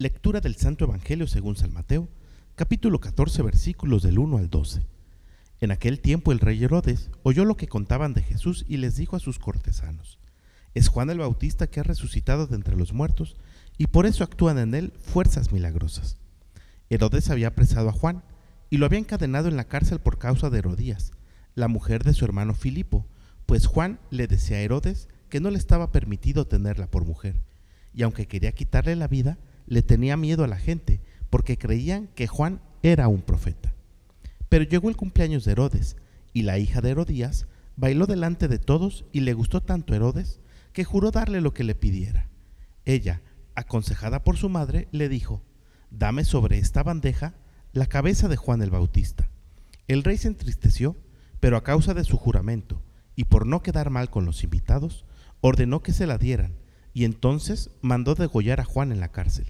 Lectura del Santo Evangelio según San Mateo, capítulo 14, versículos del 1 al 12. En aquel tiempo el rey Herodes oyó lo que contaban de Jesús y les dijo a sus cortesanos, es Juan el Bautista que ha resucitado de entre los muertos y por eso actúan en él fuerzas milagrosas. Herodes había apresado a Juan y lo había encadenado en la cárcel por causa de Herodías, la mujer de su hermano Filipo, pues Juan le decía a Herodes que no le estaba permitido tenerla por mujer, y aunque quería quitarle la vida, le tenía miedo a la gente porque creían que Juan era un profeta. Pero llegó el cumpleaños de Herodes y la hija de Herodías bailó delante de todos y le gustó tanto Herodes que juró darle lo que le pidiera. Ella, aconsejada por su madre, le dijo, dame sobre esta bandeja la cabeza de Juan el Bautista. El rey se entristeció, pero a causa de su juramento y por no quedar mal con los invitados, ordenó que se la dieran y entonces mandó degollar a Juan en la cárcel.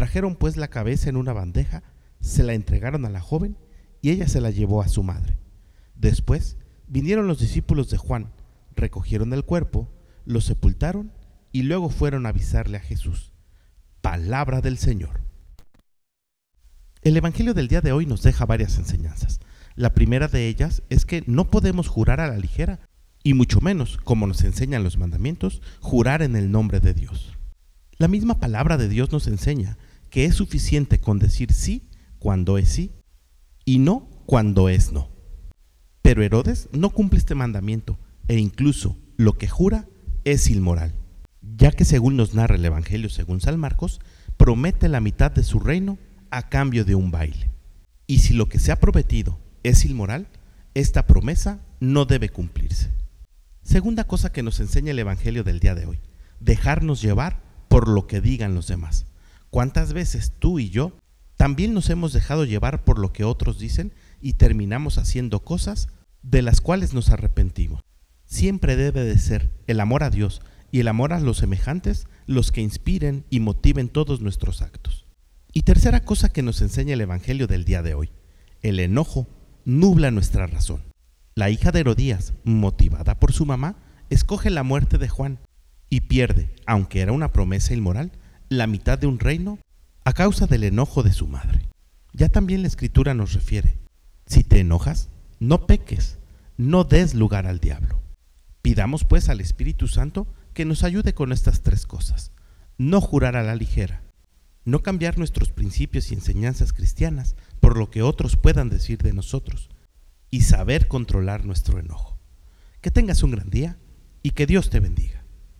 Trajeron pues la cabeza en una bandeja, se la entregaron a la joven y ella se la llevó a su madre. Después vinieron los discípulos de Juan, recogieron el cuerpo, lo sepultaron y luego fueron a avisarle a Jesús. Palabra del Señor. El Evangelio del día de hoy nos deja varias enseñanzas. La primera de ellas es que no podemos jurar a la ligera, y mucho menos, como nos enseñan los mandamientos, jurar en el nombre de Dios. La misma palabra de Dios nos enseña que es suficiente con decir sí cuando es sí y no cuando es no. Pero Herodes no cumple este mandamiento e incluso lo que jura es inmoral, ya que según nos narra el Evangelio según San Marcos, promete la mitad de su reino a cambio de un baile. Y si lo que se ha prometido es inmoral, esta promesa no debe cumplirse. Segunda cosa que nos enseña el Evangelio del día de hoy, dejarnos llevar por lo que digan los demás. ¿Cuántas veces tú y yo también nos hemos dejado llevar por lo que otros dicen y terminamos haciendo cosas de las cuales nos arrepentimos? Siempre debe de ser el amor a Dios y el amor a los semejantes los que inspiren y motiven todos nuestros actos. Y tercera cosa que nos enseña el Evangelio del día de hoy, el enojo nubla nuestra razón. La hija de Herodías, motivada por su mamá, escoge la muerte de Juan y pierde, aunque era una promesa inmoral, la mitad de un reino a causa del enojo de su madre. Ya también la escritura nos refiere, si te enojas, no peques, no des lugar al diablo. Pidamos pues al Espíritu Santo que nos ayude con estas tres cosas. No jurar a la ligera, no cambiar nuestros principios y enseñanzas cristianas por lo que otros puedan decir de nosotros, y saber controlar nuestro enojo. Que tengas un gran día y que Dios te bendiga.